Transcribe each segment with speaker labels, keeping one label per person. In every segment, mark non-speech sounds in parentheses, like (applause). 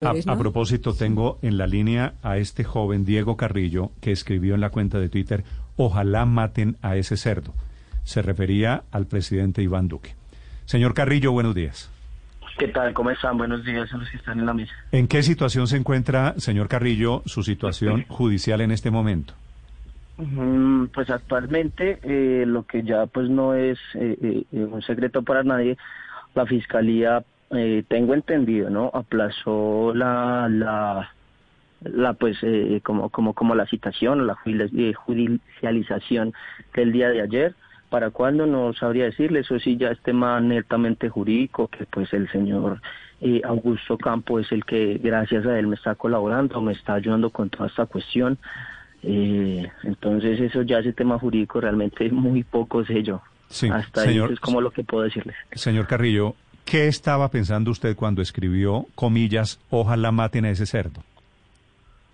Speaker 1: A, a, propósito, tengo en la línea a este joven Diego Carrillo que escribió en la cuenta de Twitter, ojalá maten a ese cerdo. Se refería al presidente Iván Duque. Señor Carrillo, buenos días.
Speaker 2: ¿Qué tal? ¿Cómo están? Buenos días a los que están en la mesa.
Speaker 1: ¿En qué situación se encuentra, señor Carrillo, su situación judicial en este momento?
Speaker 2: Mm, pues actualmente eh, lo que ya pues no es eh, eh, un secreto para nadie, la fiscalía eh, tengo entendido, ¿no? Aplazó la, la, la pues, eh, como, como, como la citación o la eh, judicialización del día de ayer. ¿Para cuándo? No sabría decirle, eso sí ya es tema netamente jurídico, que pues el señor eh, Augusto Campo es el que gracias a él me está colaborando, me está ayudando con toda esta cuestión. Eh, entonces eso ya es tema jurídico, realmente (laughs) muy poco sé yo.
Speaker 1: Sí,
Speaker 2: Hasta
Speaker 1: señor,
Speaker 2: ahí es como lo que puedo decirles.
Speaker 1: Señor Carrillo, ¿Qué estaba pensando usted cuando escribió, comillas, ojalá maten a ese cerdo?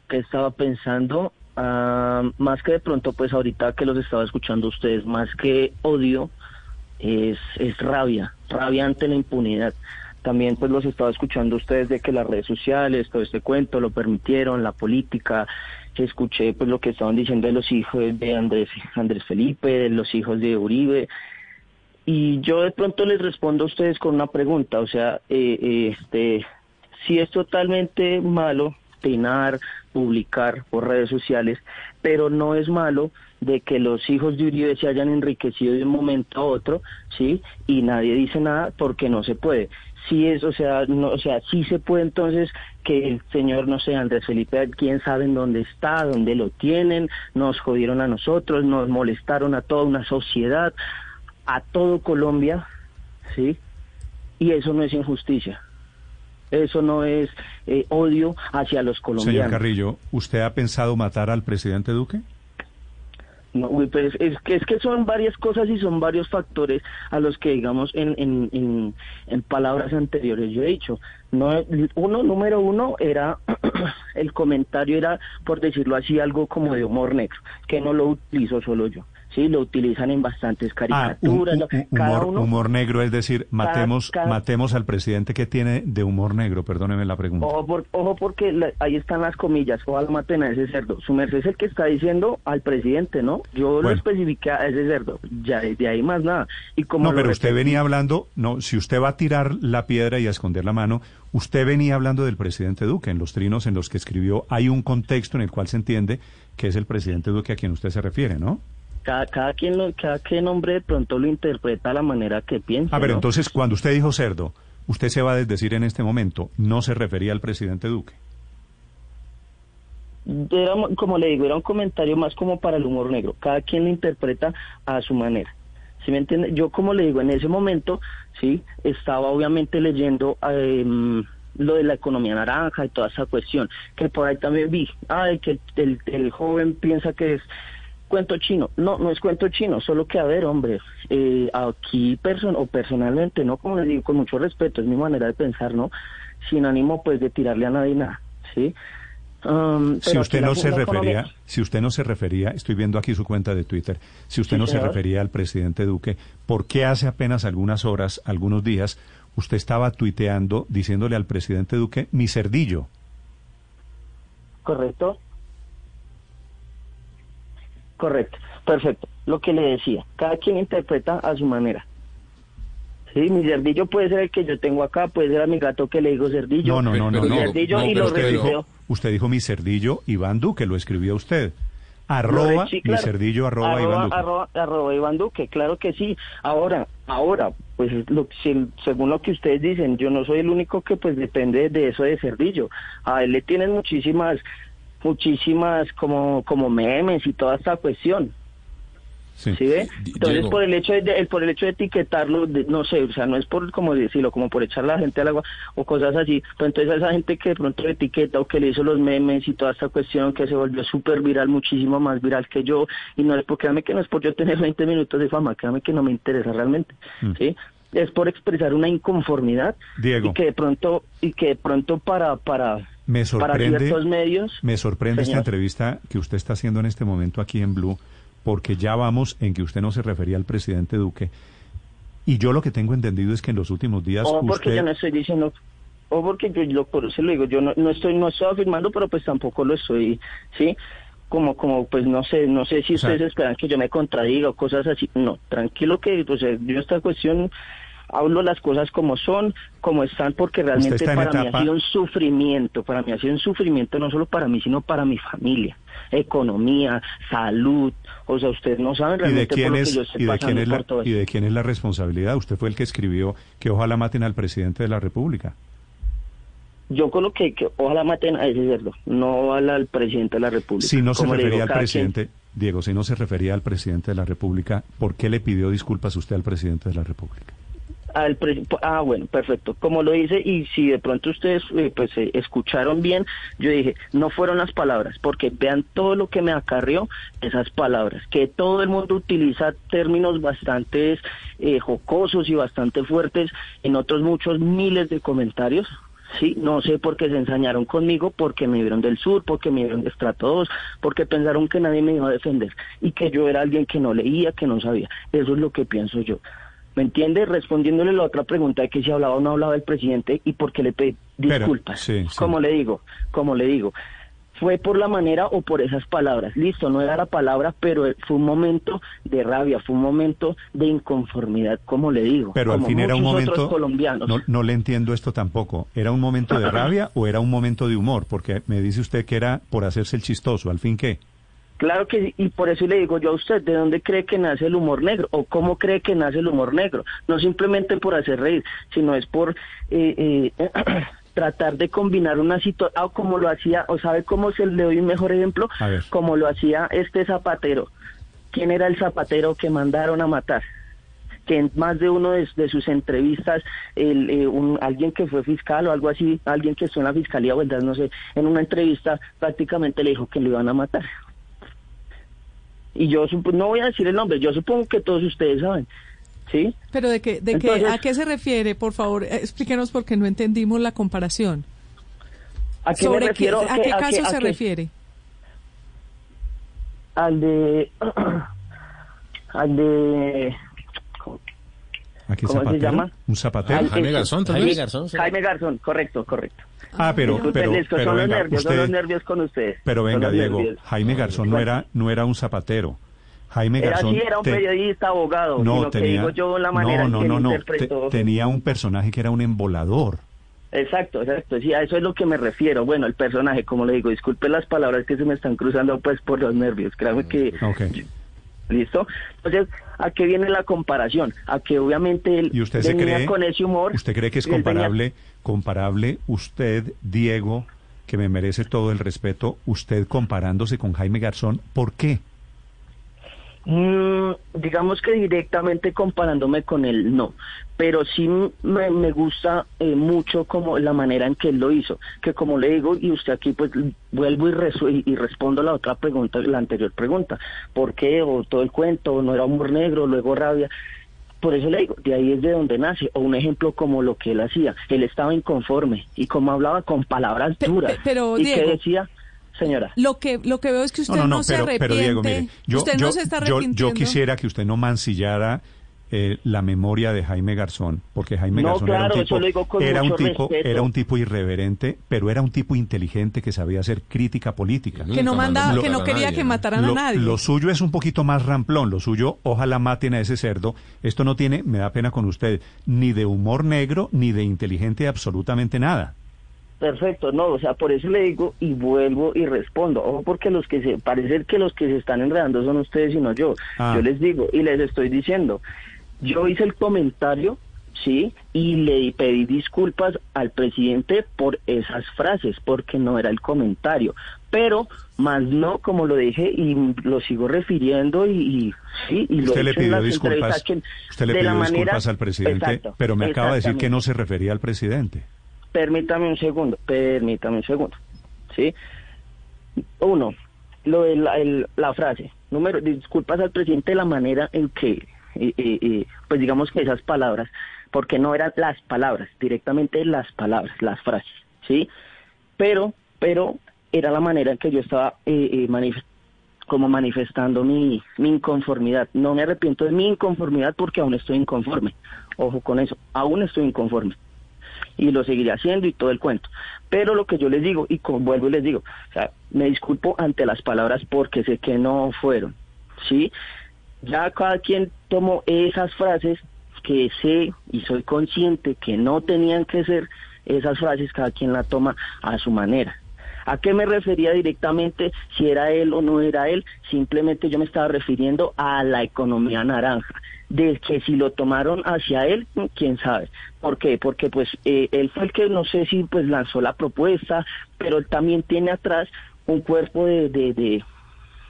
Speaker 2: ¿Qué estaba pensando? Uh, más que de pronto, pues ahorita que los estaba escuchando ustedes, más que odio, es, es rabia, rabia ante la impunidad. También pues los estaba escuchando ustedes de que las redes sociales, todo este cuento lo permitieron, la política, escuché pues lo que estaban diciendo de los hijos de Andrés, Andrés Felipe, de los hijos de Uribe, y yo de pronto les respondo a ustedes con una pregunta, o sea, eh, este, si es totalmente malo penar, publicar por redes sociales, pero no es malo de que los hijos de Uribe se hayan enriquecido de un momento a otro, ¿sí? Y nadie dice nada porque no se puede. Sí es, o sea, no, o sea, sí se puede entonces que el señor, no sé, Andrés Felipe, quién sabe en dónde está, dónde lo tienen, nos jodieron a nosotros, nos molestaron a toda una sociedad, a todo Colombia, ¿sí? Y eso no es injusticia. Eso no es eh, odio hacia los colombianos.
Speaker 1: Señor Carrillo, ¿usted ha pensado matar al presidente Duque?
Speaker 2: No, pues es, que, es que son varias cosas y son varios factores a los que, digamos, en, en, en, en palabras anteriores yo he dicho. No, uno, número uno, era (clears throat) el comentario era, por decirlo así, algo como de humor negro, que no lo utilizo solo yo. Sí, lo utilizan en bastantes caricaturas.
Speaker 1: Ah, un, un, cada humor, uno, humor, negro, es decir, matemos cada, cada, matemos al presidente que tiene de humor negro, perdóneme la pregunta.
Speaker 2: Ojo, por, ojo porque la, ahí están las comillas, ojalá maten a ese cerdo. Su merced es el que está diciendo al presidente, ¿no? Yo bueno. lo especifiqué a ese cerdo, ya de ahí más nada. Y como
Speaker 1: no, pero usted venía hablando, no, si usted va a tirar la piedra y a esconder la mano, usted venía hablando del presidente Duque, en los trinos en los que escribió, hay un contexto en el cual se entiende que es el presidente Duque a quien usted se refiere, ¿no?
Speaker 2: Cada, cada quien lo, cada quien hombre de pronto lo interpreta a la manera que piensa.
Speaker 1: A ver,
Speaker 2: ¿no?
Speaker 1: entonces cuando usted dijo cerdo, usted se va a desdecir en este momento, no se refería al presidente Duque.
Speaker 2: Era, como le digo, era un comentario más como para el humor negro. Cada quien lo interpreta a su manera. ¿Sí me entiende? Yo, como le digo, en ese momento, sí, estaba obviamente leyendo eh, lo de la economía naranja y toda esa cuestión, que por ahí también vi, ay, que el, el joven piensa que es cuento chino. No, no es cuento chino, solo que a ver, hombre, eh, aquí person o personalmente, no como les digo, con mucho respeto, es mi manera de pensar, ¿no? Sin ánimo pues de tirarle a nadie nada, ¿sí?
Speaker 1: Um, si usted no se refería, economía... si usted no se refería, estoy viendo aquí su cuenta de Twitter, si usted
Speaker 2: Sí,
Speaker 1: no se refería al presidente Duque, ¿por qué hace apenas algunas horas, algunos días, usted estaba tuiteando diciéndole al presidente Duque mi cerdillo?
Speaker 2: Correcto. Correcto, perfecto. Lo que le decía, cada quien interpreta a su manera. Sí, mi cerdillo puede ser el que yo tengo acá, puede ser a mi gato que le digo cerdillo.
Speaker 1: No, no, no, no, no.
Speaker 2: cerdillo
Speaker 3: no,
Speaker 2: y lo
Speaker 3: usted dijo-.
Speaker 1: Usted dijo mi cerdillo Iván Duque, lo escribió usted. Arroba
Speaker 2: Sí,
Speaker 1: mi cerdillo arroba, Iván Duque.
Speaker 2: arroba, arroba Iván Duque, claro que sí. Ahora, ahora, pues lo, si- según lo que ustedes dicen, yo no soy el único que pues depende de eso de Cerdillo. A él le tienen muchísimas, muchísimas como, como memes y toda esta cuestión.
Speaker 1: Sí.
Speaker 2: ¿Sí ve? Entonces
Speaker 3: Diego.
Speaker 2: por el hecho de, por el hecho de etiquetarlo, de- no sé, o sea, no es por como decirlo, como por echar a la gente al agua o cosas así, pero entonces a esa gente que de pronto etiqueta o que le hizo los memes y toda esta cuestión que se volvió súper viral, muchísimo más viral que yo, y no es porque, créame que no es por yo tener (laughs) 20 minutos de fama, créame que no me interesa realmente,
Speaker 1: Mm.
Speaker 2: ¿sí? Es por expresar una inconformidad
Speaker 1: Diego.
Speaker 2: y que de pronto, y que de pronto para, para,
Speaker 1: Me
Speaker 2: para
Speaker 1: sorprende,
Speaker 2: ciertos medios,
Speaker 1: me sorprende esta entrevista que usted está haciendo en este momento aquí en Blue, porque ya vamos en que usted no se refería al presidente Duque. Y yo lo que tengo entendido es que en los últimos días
Speaker 2: o porque
Speaker 1: usted...
Speaker 2: yo no estoy diciendo o porque yo lo, por eso lo digo, yo no, no estoy no estoy afirmando, pero pues tampoco lo estoy, ¿sí? Como, como, pues no sé, no sé si ustedes esperan que yo me contradiga o cosas así. No, tranquilo que, pues eh, yo esta cuestión hablo las cosas como son, como están, porque realmente para mí ha sido un sufrimiento, para mí ha sido un sufrimiento no solo para mí, sino para mi familia, economía, salud, o sea, ustedes no saben realmente
Speaker 1: ¿Y de quién es, ¿y de quién es la, ¿Y de quién es la responsabilidad? Usted fue el que escribió que ojalá maten al presidente de la República.
Speaker 2: Yo coloqué que ojalá maten a ese cerdo, no al, presidente de la República.
Speaker 1: Si no se refería al presidente, Diego, si no se refería al presidente de la República, ¿por qué le pidió disculpas usted al presidente de la República?
Speaker 2: Ah bueno perfecto como lo dice y si de pronto ustedes eh, pues eh, escucharon bien yo dije no fueron las palabras porque vean todo lo que me acarrió esas palabras que todo el mundo utiliza términos bastante eh, jocosos y bastante fuertes en otros muchos miles de comentarios Sí, no sé por qué se ensañaron conmigo, porque me vieron del sur, porque me vieron de estrato 2, porque pensaron que nadie me iba a defender y que yo era alguien que no leía, que no sabía. Eso es lo que pienso yo. ¿Me entiende? Respondiéndole la otra pregunta de que si hablaba o no hablaba el presidente y por qué le pedí disculpas. Como le digo, como le digo, fue por la manera o por esas palabras. Listo, no era la palabra, pero fue un momento de rabia, fue un momento de inconformidad, como le digo.
Speaker 1: Pero al fin era un momento. Colombianos. No, no le entiendo esto tampoco. ¿Era un momento de (laughs) rabia o era un momento de humor? Porque me dice usted que era por hacerse el chistoso. ¿Al fin qué?
Speaker 2: Claro que sí, y por eso le digo yo a usted, ¿de dónde cree que nace el humor negro? ¿O cómo cree que nace el humor negro? No simplemente por hacer reír, sino es por eh, eh, (clears throat) tratar de combinar una situación, ah, como lo hacía, o sabe cómo se le doy un mejor ejemplo, como lo hacía este zapatero. ¿Quién era el zapatero que mandaron a matar? que en más de uno de, sus entrevistas, el, eh, un, alguien que fue fiscal o algo así, alguien que estuvo en la fiscalía, o no sé, en una entrevista prácticamente le dijo que lo iban a matar y yo no voy a decir el nombre, yo supongo que todos ustedes saben. ¿Sí?
Speaker 3: Pero de qué, de qué, ¿a qué se refiere? Por favor, eh, explíquenos porque no entendimos la comparación.
Speaker 2: ¿A qué me refiero?
Speaker 3: ¿A qué, caso se refiere?
Speaker 2: Al de... (clears throat) al de...
Speaker 1: ¿Cómo se llama? ¿Un zapatero?
Speaker 4: Jaime Garzón,
Speaker 2: Jaime Garzón. Jaime Garzón, correcto, correcto.
Speaker 1: Ah, pero, pero, pero
Speaker 2: son, los nervios, son los nervios con ustedes.
Speaker 1: Pero venga, Diego, Jaime Garzón no era, no era un zapatero. Jaime Garzón.
Speaker 2: Era, era un periodista, abogado. No, tenía, digo yo la manera
Speaker 1: no, no, no, no. tenía un personaje que era un embolador.
Speaker 2: Exacto, exacto. Sí, a eso es lo que me refiero. Bueno, el personaje, como le digo, disculpe las palabras que se me están cruzando pues por los nervios. Créame que...
Speaker 1: Okay.
Speaker 2: ¿Listo? Entonces, ¿a qué viene la comparación? A que obviamente él
Speaker 1: ¿Y usted se cree,
Speaker 2: con ese humor.
Speaker 1: ¿Usted cree que es comparable, comparable usted, Diego, que me merece todo el respeto, usted comparándose con Jaime Garzón? ¿Por qué?
Speaker 2: Mm, digamos que directamente comparándome con él, no. Pero sí me, me gusta eh, mucho como la manera en que él lo hizo. Que como le digo, y usted aquí pues vuelvo y, y, respondo la otra pregunta, la anterior pregunta. ¿Por qué? O todo el cuento, no era humor negro, luego rabia. Por eso le digo, de ahí es de donde nace. O un ejemplo como lo que él hacía. Él estaba inconforme y como hablaba con palabras duras.
Speaker 3: Pero,
Speaker 2: y que decía señora.
Speaker 3: Lo que, lo que veo es que usted no, se arrepiente. Pero Diego, mire,
Speaker 1: yo,
Speaker 3: usted no se está
Speaker 1: yo, quisiera que usted no mancillara eh, la memoria de Jaime Garzón, porque Jaime Garzón era un tipo, era un tipo, era un tipo irreverente, pero era un tipo inteligente que sabía hacer crítica política.
Speaker 3: Que no mandaba, que no quería que mataran a nadie.
Speaker 1: Lo suyo es un poquito más ramplón, lo suyo, ojalá maten a ese cerdo. Esto no tiene, me da pena con usted, ni de humor negro, ni de inteligente absolutamente nada.
Speaker 2: Perfecto, no, o sea, por eso le digo y vuelvo y respondo. Ojo, porque los que se, parece que los que se están enredando son ustedes y no yo. Ah. Yo les digo y les estoy diciendo, yo hice el comentario, sí, y le pedí disculpas al presidente por esas frases, porque no era el comentario. Pero, más no, como lo dije, y lo sigo refiriendo, y, sí, y lo
Speaker 1: usted le pidió disculpas, usted le pidió disculpas al presidente, pero me acaba de decir que no se refería al presidente.
Speaker 2: Permítame un segundo, permítame un segundo. ¿Sí? Uno, lo de la, la frase. Número, disculpas al presidente la manera en que, pues digamos que esas palabras, porque no eran las palabras, directamente las palabras, las frases, ¿sí? Pero, pero era la manera en que yo estaba eh, eh como manifestando mi, mi inconformidad. No me arrepiento de mi inconformidad porque aún estoy inconforme. Ojo con eso, aún estoy inconforme. Y lo seguiré haciendo y todo el cuento. Pero lo que yo les digo, y como vuelvo y les digo, o sea, me disculpo ante las palabras porque sé que no fueron, ¿sí? Ya cada quien tomó esas frases que sé y soy consciente que no tenían que ser esas frases, cada quien la toma a su manera. ¿A qué me refería directamente? Si era él o no era él, simplemente yo me estaba refiriendo a la economía naranja. De que si lo tomaron hacia él, quién sabe. ¿Por qué? Porque pues eh, él fue el que no sé si pues lanzó la propuesta, pero él también tiene atrás un cuerpo de, de, de,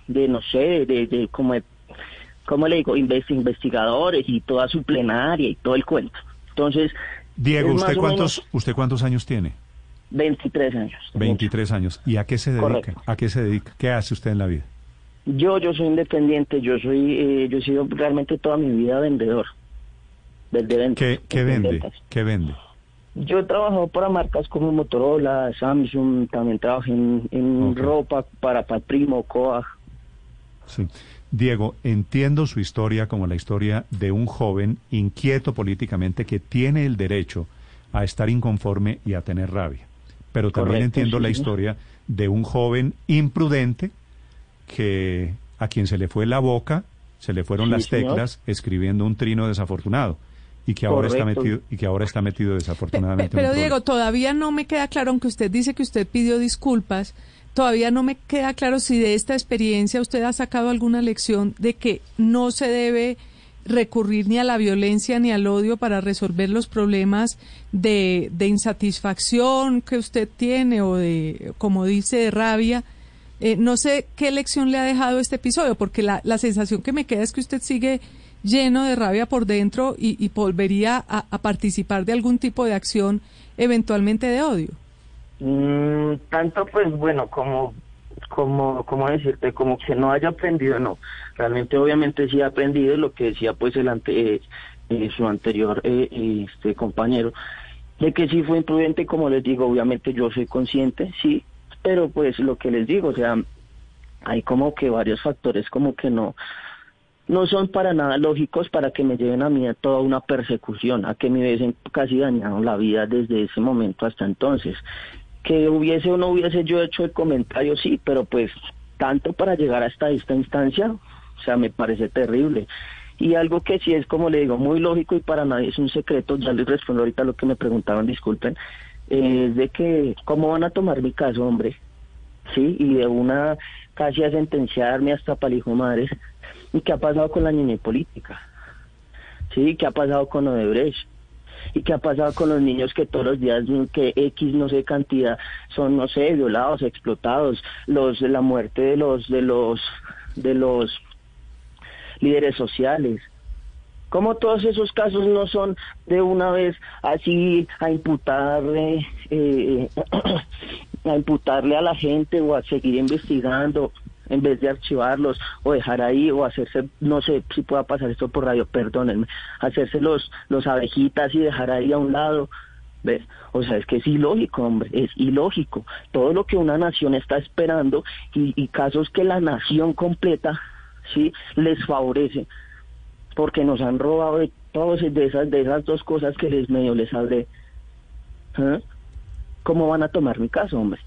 Speaker 2: de no sé, de, de como, ¿cómo le digo? investigadores y toda su plenaria y todo el cuento. Entonces...
Speaker 1: Diego, ¿usted cuántos, ¿usted cuántos años tiene?
Speaker 2: 23 años.
Speaker 1: 23 años. ¿Y a qué se dedica? ¿A qué se dedica? ¿Qué hace usted en la vida?
Speaker 2: Yo, yo soy independiente. Yo soy, eh, yo he sido realmente toda mi vida vendedor.
Speaker 1: ¿Qué, qué vende? ¿Qué vende?
Speaker 2: Yo he trabajado para marcas como Motorola, Samsung, también trabajé en, ropa para Patrimo, Coag.
Speaker 1: Sí. Diego, entiendo su historia como la historia de un joven inquieto políticamente que tiene el derecho a estar inconforme y a tener rabia pero también entiendo la historia de un joven imprudente que a quien se le fue la boca, se le fueron las teclas escribiendo un trino desafortunado y que ahora está metido y que ahora está metido desafortunadamente.
Speaker 3: Pero, Diego, todavía no me queda claro, aunque usted dice que usted pidió disculpas, todavía no me queda claro si de esta experiencia usted ha sacado alguna lección de que no se debe recurrir ni a la violencia ni al odio para resolver los problemas de, de insatisfacción que usted tiene o de, como dice, de rabia. Eh, no sé qué lección le ha dejado este episodio, porque la, la, sensación que me queda es que usted sigue lleno de rabia por dentro y, y volvería a, a, participar de algún tipo de acción eventualmente de odio.
Speaker 2: Mm, tanto pues bueno como como, como decirte, como que no haya aprendido, no. Realmente, obviamente, sí ha aprendido lo que decía, pues, el ante, eh, su anterior eh, este compañero, de que sí fue imprudente, como les digo, obviamente yo soy consciente, sí, pero pues lo que les digo, o sea, hay como que varios factores como que no, no son para nada lógicos para que me lleven a mí a toda una persecución, a que me hubiesen casi dañado la vida desde ese momento hasta entonces que hubiese o no hubiese yo hecho el comentario, sí, pero pues tanto para llegar hasta esta instancia, o sea, me parece terrible. Y algo que sí es, como le digo, muy lógico y para nadie es un secreto, ya les respondo ahorita lo que me preguntaban, disculpen, es de que, ¿cómo van a tomar mi caso, hombre? Sí, y de una casi a sentenciarme hasta palijo madres. ¿Y qué ha pasado con la niña política? Sí, ¿qué ha pasado con Odebrecht? y qué ha pasado con los niños que todos los días que X no sé cantidad son no sé violados explotados los la muerte de los de los de los líderes sociales como todos esos casos no son de una vez así a imputarle eh, (clears throat) a imputarle a la gente o a seguir investigando en vez de archivarlos o dejar ahí o hacerse, no sé si pueda pasar esto por radio, perdónenme, hacerse los, los abejitas y dejar ahí a un lado. ¿Ves? O sea, es que es ilógico, hombre, es ilógico. Todo lo que una nación está esperando y, y casos que la nación completa, sí, les favorece, porque nos han robado de todas de esas, de esas dos cosas que les medio les hablé. ¿Eh? ¿Cómo van a tomar mi caso, hombre?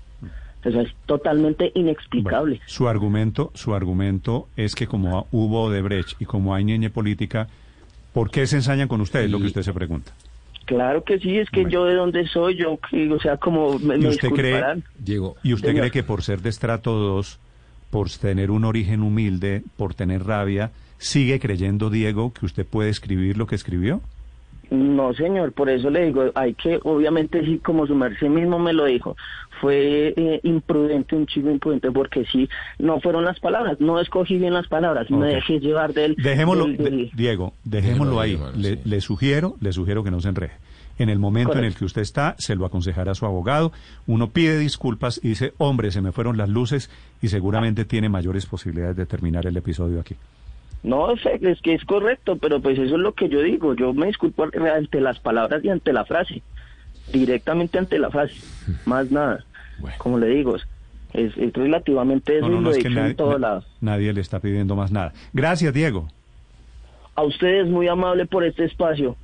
Speaker 2: Eso es totalmente inexplicable.
Speaker 1: su argumento, su argumento es que como hubo Odebrecht y como hay niña política, ¿por qué se ensañan con ustedes? Lo que usted se pregunta.
Speaker 2: Claro que sí, es que yo de dónde soy, yo, o sea, como me,
Speaker 1: ¿Y usted cree, Diego, ¿y usted cree que por ser de estrato 2, por tener un origen humilde, por tener rabia, sigue creyendo Diego que usted puede escribir lo que escribió?
Speaker 2: No, señor, por eso le digo, hay que, obviamente, sí, como su merced mismo me lo dijo, fue eh, imprudente, un chico imprudente, porque sí, no fueron las palabras, no escogí bien las palabras, me dejé llevar del...
Speaker 1: Dejémoslo, Diego, dejémoslo ahí, le, sugiero, le sugiero que no se enreje. En el momento en el que usted está, se lo aconsejará a su abogado, uno pide disculpas y dice, hombre, se me fueron las luces y seguramente tiene mayores posibilidades de terminar el episodio aquí.
Speaker 2: No, es que es correcto, pero pues eso es lo que yo digo. Yo me disculpo ante las palabras y ante la frase. Directamente ante la frase. Más nada. Como le digo, es, relativamente eso lo en todo lado.
Speaker 1: Nadie le está pidiendo más nada. Gracias, Diego.
Speaker 2: A ustedes muy amable por este espacio.